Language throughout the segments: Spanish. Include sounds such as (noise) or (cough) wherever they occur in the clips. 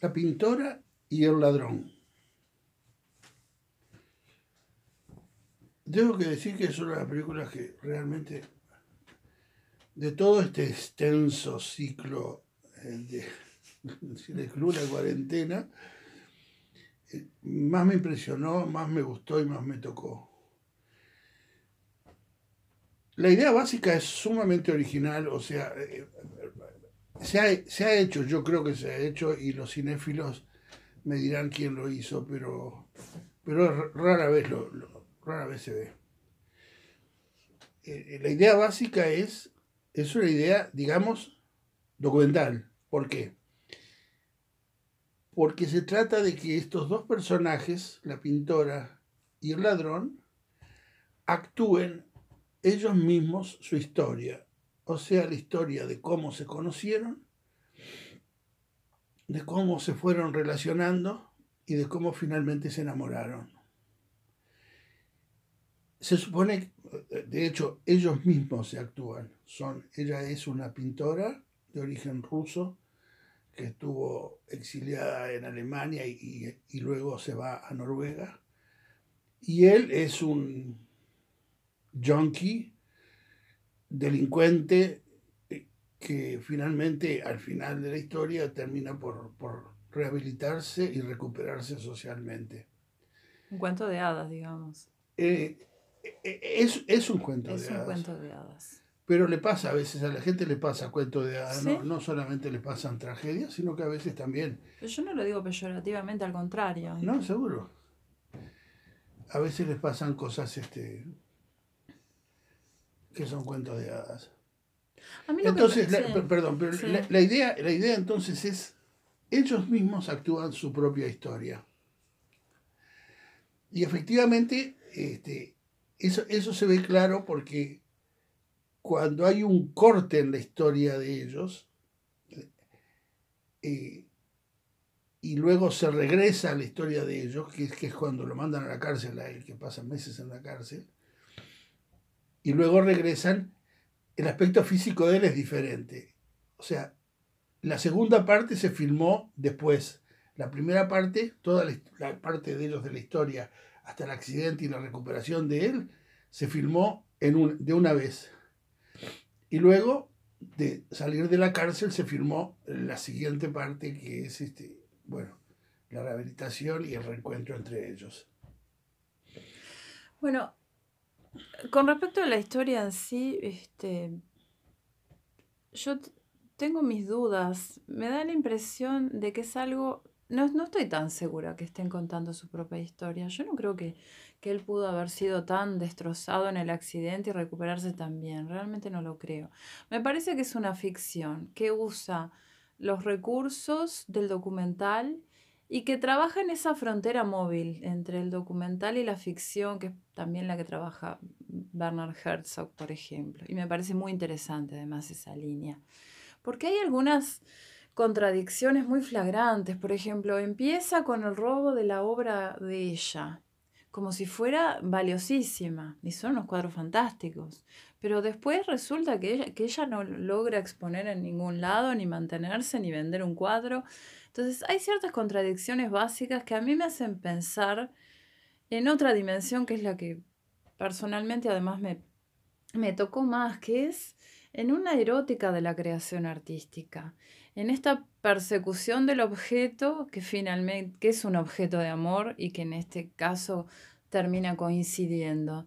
La pintora y el ladrón. Tengo que decir que de las películas que realmente, de todo este extenso ciclo eh, de, (laughs) de club, la cuarentena, eh, más me impresionó, más me gustó y más me tocó. La idea básica es sumamente original, o sea, eh, se ha, se ha, hecho, yo creo que se ha hecho, y los cinéfilos me dirán quién lo hizo, pero, pero rara vez lo, rara vez se ve. Eh, la idea básica es, es una idea, digamos, documental. ¿Por qué? Porque se trata de que estos dos personajes, la pintora y el ladrón, actúen ellos mismos su historia. O sea, la historia de cómo se conocieron, de cómo se fueron relacionando y de cómo finalmente se enamoraron se supone, de hecho, ellos mismos se actúan. Son, ella es una pintora de origen ruso que estuvo exiliada en Alemania y, y, luego se va a Noruega. Y él es un junkie, delincuente, eh, que finalmente, al final de la historia, termina por, por rehabilitarse y recuperarse socialmente. Un cuento de hadas, digamos. Eh, es, es un cuento es de hadas. un cuento de hadas. Pero le pasa a veces, a la gente le pasa cuento de hadas, ¿no? no, solamente le pasan tragedias, sino que a veces también. Pero yo no lo digo peyorativamente, al contrario. No, seguro. A veces les pasan cosas este, que son cuentos de hadas. A mí lo entonces, que, la, perdón, pero sí. la, la, idea, la idea entonces es, ellos mismos actúan su propia historia. Y efectivamente, este, eso, eso se ve claro porque cuando hay un corte en la historia de ellos eh, y luego se regresa a la historia de ellos, que es, que es cuando lo mandan a la cárcel a él, que pasan meses en la cárcel, y luego regresan, el aspecto físico de él es diferente. O sea, la segunda parte se filmó después. La primera parte, toda la, parte de ellos de la historia, hasta el accidente y la recuperación de él, se filmó en un, de una vez. Y luego de salir de la cárcel se filmó la siguiente parte que es este, bueno, la rehabilitación y el reencuentro entre ellos. Bueno, con respecto a la historia en sí, este, yo tengo mis dudas. Me da la impresión de que es algo no, no, estoy tan segura que estén contando su propia historia. Yo no creo que, que, él pudo haber sido tan destrozado en el accidente y recuperarse tan bien. Realmente no lo creo. Me parece que es una ficción que usa los recursos del documental y que trabaja en esa frontera móvil entre el documental y la ficción, que es también la que trabaja Bernard Herzog, por ejemplo. Y me parece muy interesante además esa línea. Porque hay algunas contradicciones muy flagrantes. Por ejemplo, empieza con el robo de la obra de ella, como si fuera valiosísima, y son unos cuadros fantásticos. Pero después resulta que ella, que ella no logra exponer en ningún lado, ni mantenerse, ni vender un cuadro. Entonces hay ciertas contradicciones básicas que a mí me hacen pensar en otra dimensión que es la que personalmente además me, me tocó más, que es en una erótica de la creación artística en esta persecución del objeto que finalmente que es un objeto de amor y que en este caso termina coincidiendo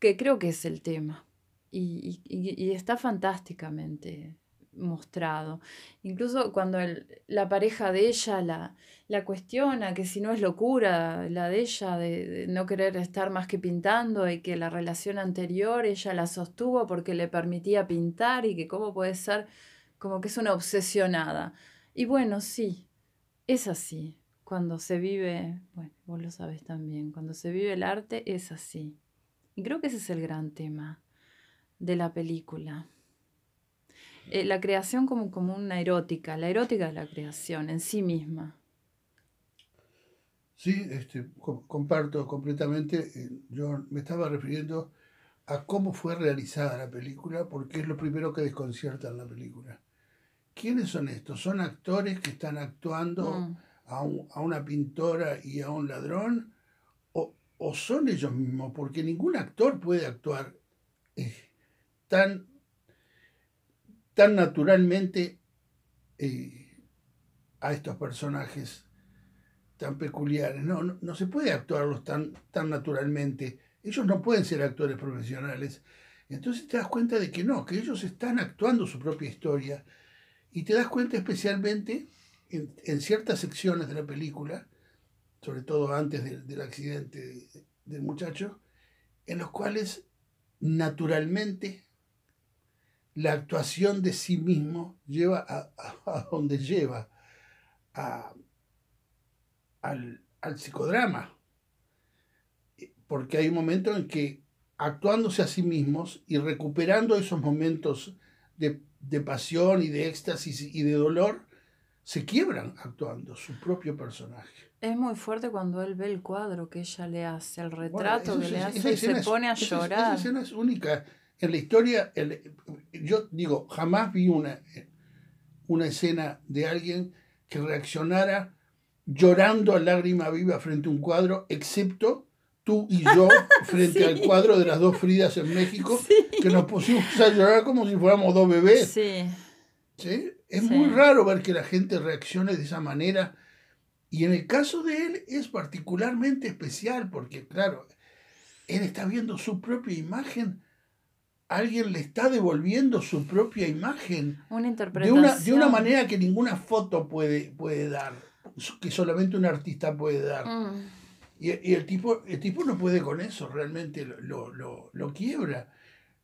que creo que es el tema. Y, está fantásticamente mostrado. Incluso cuando el, la pareja de ella la, la, cuestiona, que si no es locura la de ella de, no querer estar más que pintando y que la relación anterior ella la sostuvo porque le permitía pintar y que cómo puede ser como que es una obsesionada. Y bueno, sí, es así. Cuando se vive, bueno, vos lo sabes también, cuando se vive el arte es así. Y creo que ese es el gran tema de la película. Eh, la creación como, como una erótica, la erótica de la creación en sí misma. Sí, este, comparto completamente. Yo me estaba refiriendo a cómo fue realizada la película, porque es lo primero que desconcierta en la película ¿quiénes son estos? ¿Son actores que están actuando Mm. a, un- a una pintora y a un ladrón? ¿O, o son ellos mismos? Porque ningún actor puede actuar eh, tan, tan naturalmente eh, a estos personajes tan peculiares. No, no, se puede actuarlos tan, tan naturalmente. Ellos no pueden ser actores profesionales. Entonces te das cuenta de que no, que ellos están actuando su propia historia. Y te das cuenta especialmente en, ciertas secciones de la película, sobre todo antes del- accidente de- del muchacho, en los cuales naturalmente la actuación de sí mismo lleva a, a- a donde lleva, a- al, al psicodrama. Porque hay un momento en que actuándose a sí mismos y recuperando esos momentos de, de pasión y de éxtasis y de dolor, se quiebran actuando su propio personaje. Es muy fuerte cuando él ve el cuadro que ella le hace, el retrato que es- le esa hace y se es- pone a esa llorar. Esa escena es única. En la historia, el- yo digo, jamás vi una, una escena de alguien que reaccionara llorando a lágrima viva frente a un cuadro, excepto tú y yo (laughs) frente Sí. al cuadro de las dos Fridas en México, Sí. que nos pusimos a llorar como si fuéramos dos bebés. Sí, ¿sí? Es muy raro ver que la gente reaccione de esa manera. Y en el caso de él es particularmente especial porque, claro, él está viendo su propia imagen. Alguien le está devolviendo su propia imagen una de interpretación. una, de una manera que ninguna foto puede, puede dar, que solamente un artista puede dar. Mm. Y, y el, tipo, el tipo no puede con eso, realmente lo, lo, lo- lo quiebra.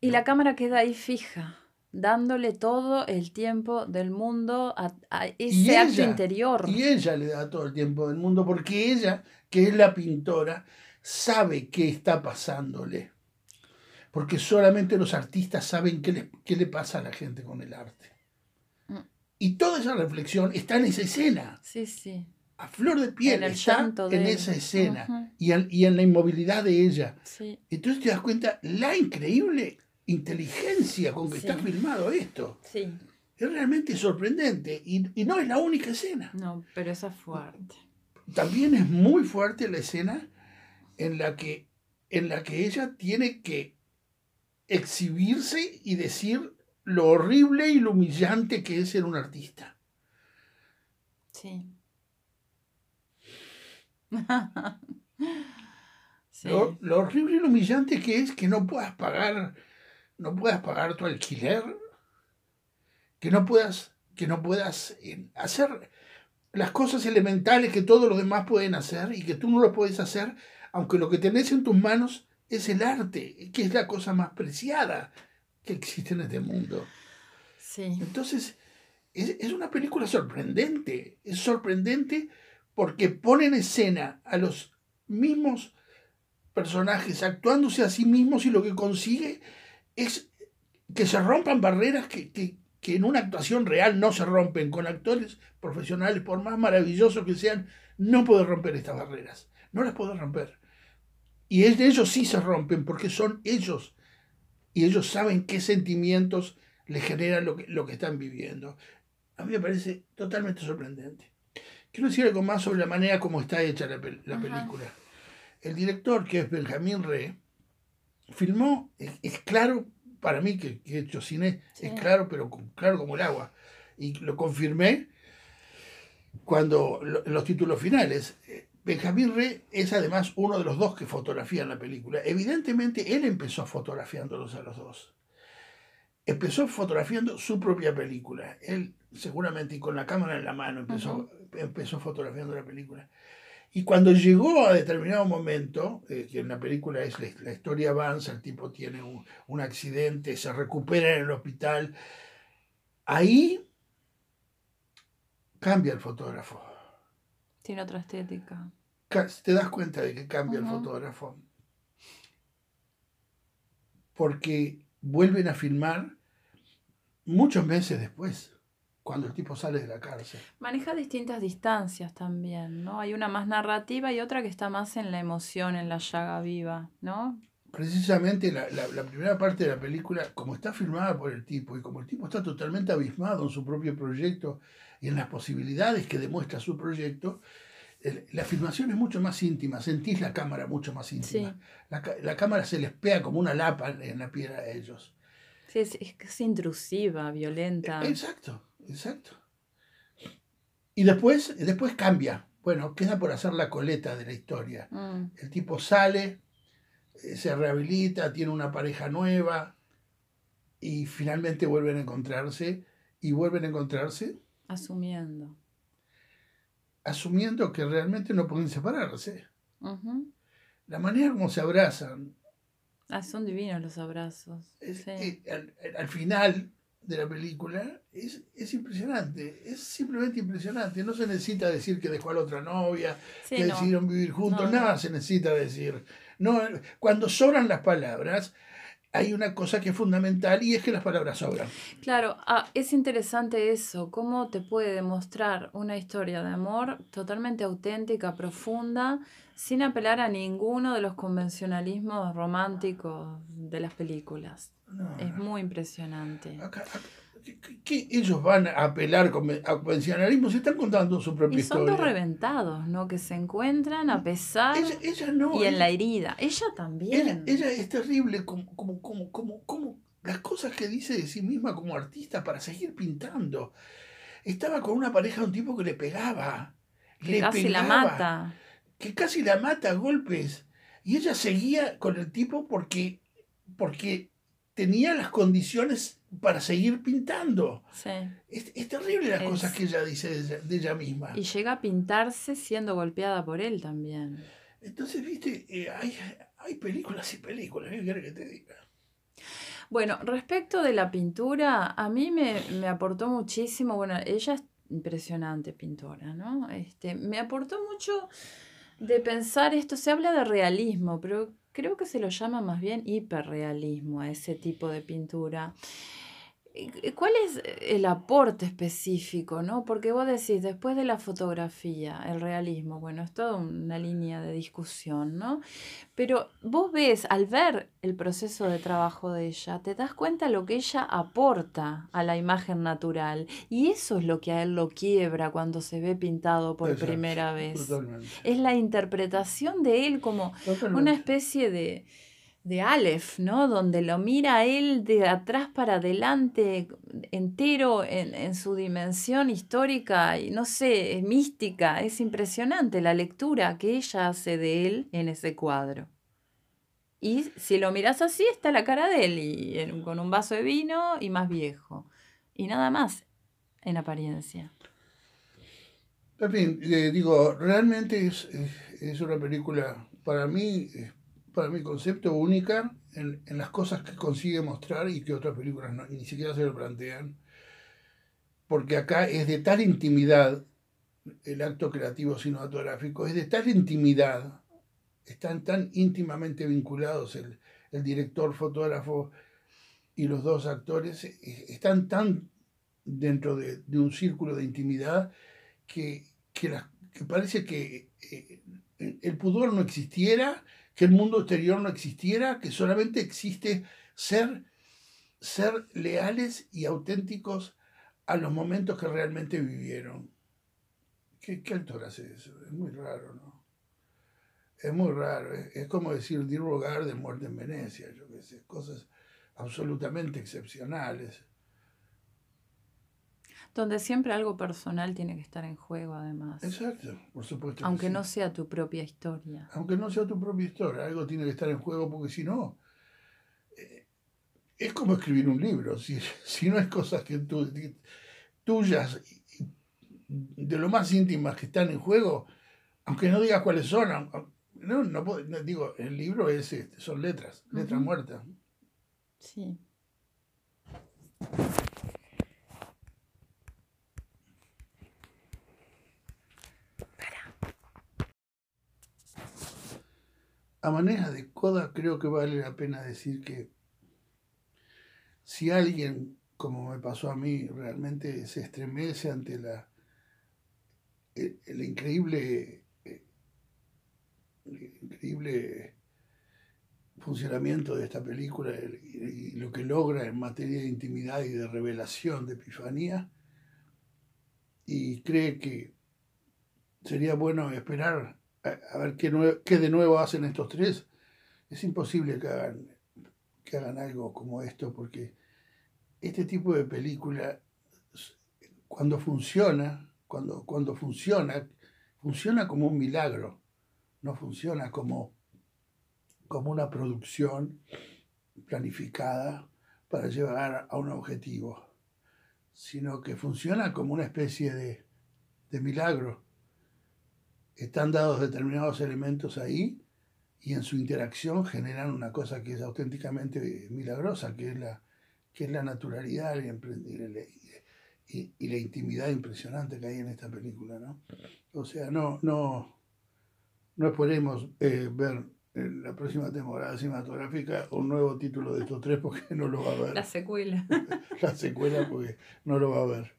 Y la cámara queda ahí fija, dándole todo el tiempo del mundo a, a ese acto ella, interior. Y ella le da todo el tiempo del mundo porque ella, que es la pintora, sabe qué está pasándole. Porque solamente los artistas saben qué le, qué le pasa a la gente con el arte. Mm. Y toda esa reflexión está en esa escena. Sí, sí. A flor de piel En está de en él. esa escena. Y, en, y en la inmovilidad de ella. Sí, Entonces te das cuenta la increíble inteligencia con que Sí. está filmado esto. sí. Es realmente sorprendente. Y, y no es la única escena. No, pero esa es fuerte. También es muy fuerte la escena en la que, en la que ella tiene que exhibirse y decir lo horrible y lo humillante que es ser un artista. Sí. (laughs) sí. Lo, lo horrible y lo humillante que es que no puedas pagar, no puedas pagar tu alquiler, que no puedas, que no puedas eh, hacer las cosas elementales que todos los demás pueden hacer y que tú no lo puedes hacer, aunque lo que tenés en tus manos es el arte, que es la cosa más preciada que existe en este mundo. Sí. Entonces, es, es una película sorprendente. Es sorprendente porque pone en escena a los mismos personajes actuándose a sí mismos y lo que consigue es que se rompan barreras que, que- que en una actuación real no se rompen. Con actores profesionales, por más maravillosos que sean, no puede romper estas barreras. No las puede romper. Y es de ellos sí se rompen porque son ellos. Y ellos saben qué sentimientos le genera lo que, lo que están viviendo. A mí me parece totalmente sorprendente. Quiero decir algo más sobre la manera como está hecha la, película. El director, que es Benjamín Re, filmó, es, es claro para mí que, que he hecho cine, Sí. es claro, pero claro como el agua. Y lo confirmé cuando lo- los títulos finales. Benjamín Re es además uno de los dos que fotografían la película. Evidentemente él empezó fotografiándolos a los dos empezó fotografiando su propia película. Él seguramente y con la cámara en la mano empezó, empezó fotografiando la película. Y cuando llegó a determinado momento, eh, que en la película es la, la historia avanza, el tipo tiene un, un accidente, se recupera en el hospital, ahí cambia el fotógrafo. Tiene otra estética. Te das cuenta de que cambia el fotógrafo. Porque vuelven a filmar muchos meses después, cuando el tipo sale de la cárcel. Maneja distintas distancias también, ¿no? Hay una más narrativa y otra que está más en la emoción, en la llaga viva, ¿no? precisamente la, la- la primera parte de la película, como está filmada por el tipo y como el tipo está totalmente abismado en su propio proyecto y en las posibilidades que demuestra su proyecto, la filmación es mucho más íntima, sentís la cámara mucho más íntima. Sí. La, la cámara se les pega como una lapa en la piel a ellos. Sí, es, es intrusiva, violenta. Exacto, exacto. Y después, después cambia. Bueno, queda por hacer la coleta de la historia. Mm, El tipo sale, eh, se rehabilita, tiene una pareja nueva y finalmente vuelven a encontrarse y vuelven a encontrarse asumiendo. Asumiendo que realmente no pueden separarse. La manera como se abrazan, Ah, son divinos los abrazos. es- Sí. al, al final de la película es, es impresionante, es simplemente impresionante. No se necesita decir que dejó a la otra novia, Sí, que no. decidieron vivir juntos, No, nada no. se necesita decir. No, cuando sobran las palabras, hay una cosa que es fundamental y es que las palabras sobran. Claro, ah, es interesante eso, cómo te puede demostrar una historia de amor totalmente auténtica, profunda, sin apelar a ninguno de los convencionalismos románticos de las películas. No, Es no. muy impresionante. Acá- acá- ¿qué- qué- qué ellos van a apelar a convencionalismo? Se están contando su propia Y son dos historia. reventados, ¿no? Que se encuentran a pesar Ella, ella no. y en la herida. Ella también. ella es terrible como, como, como, como, como las cosas que dice de sí misma como artista para seguir pintando. Estaba con una pareja de un tipo que le pegaba. que le casi la mata. Que casi la mata a golpes. Y ella seguía con el tipo porque, porque tenía las condiciones para seguir pintando. Sí. Es, es terrible las Es- cosas que ella dice de ella, de ella misma. Y llega a pintarse siendo golpeada por él también. Entonces, viste, Eh, hay, hay películas y películas. ¿Qué querés que te diga? Bueno, respecto de la pintura, a mí me, me aportó muchísimo, bueno, ella es impresionante pintora, ¿no? Este, me aportó mucho de pensar esto, se habla de realismo, pero creo que se lo llama más bien hiperrealismo a ese tipo de pintura. ¿Cuál es el aporte específico, no? Porque vos decís, después de la fotografía, el realismo, bueno, es toda una línea de discusión, ¿no? Pero vos ves, al ver el proceso de trabajo de ella, te das cuenta lo que ella aporta a la imagen natural. Y eso es lo que a él lo quiebra cuando se ve pintado por Exacto, primera vez. Totalmente. Es la interpretación de él como Totalmente. una especie de, de Aleph, ¿no? Donde lo mira él de atrás para adelante, entero en, en su dimensión histórica y no sé, es mística. Es impresionante la lectura que ella hace de él en ese cuadro. Y si lo miras así, está la cara de él, y con un vaso de vino y más viejo. Y nada más en apariencia. En fin, eh, digo, realmente es, es, es una película, para mí, para mi concepto, única en, en las cosas que consigue mostrar y que otras películas no- ni siquiera se lo plantean. Porque acá es de tal intimidad el acto creativo cinematográfico, es de tal intimidad, están tan íntimamente vinculados el, el director, fotógrafo y los dos actores, eh, están tan dentro de, de un círculo de intimidad que, que, la- que parece que eh, el pudor no existiera, que el mundo exterior no existiera, que solamente existe ser, ser leales y auténticos a los momentos que realmente vivieron. ¿Qué, qué actor hace eso? Es muy raro, ¿no? Es muy raro. Es, es como decir Di de Muerte en Venecia, yo qué sé, cosas absolutamente excepcionales. Donde siempre algo personal tiene que estar en juego, además. Exacto, por supuesto. que Aunque sí. no sea tu propia historia. aunque no sea tu propia historia, algo tiene que estar en juego porque si no, eh, es como escribir un libro, si, (laughs) si no es cosas que tú, tuyas, de lo más íntimas que están en juego, aunque no digas cuáles son, no, no, puedo- no, digo, el libro es, este, son letras, letras Ujú. muertas. Sí. A manera de coda, creo que vale la pena decir que si alguien, como me pasó a mí, realmente se estremece ante la el, increíble eh, el increíble funcionamiento de esta película y, lo que logra en materia de intimidad y de revelación, de epifanía, y cree que sería bueno esperar a, ver qué, qué, de nuevo hacen estos tres. Es imposible que hagan, que hagan algo como esto, porque este tipo de película, cuando funciona, cuando, cuando funciona, funciona como un milagro, no funciona como como una producción planificada para llevar a un objetivo, sino que funciona como una especie de, milagro. Están dados determinados elementos ahí y en su interacción generan una cosa que es auténticamente milagrosa, que es la, que es la naturalidad y, y, la intimidad impresionante que hay en esta película. ¿no? O sea, no, no, no esperemos eh, ver en la próxima temporada cinematográfica un nuevo título de estos tres porque no lo va a ver. La secuela. (laughs) la secuela porque no lo va a ver.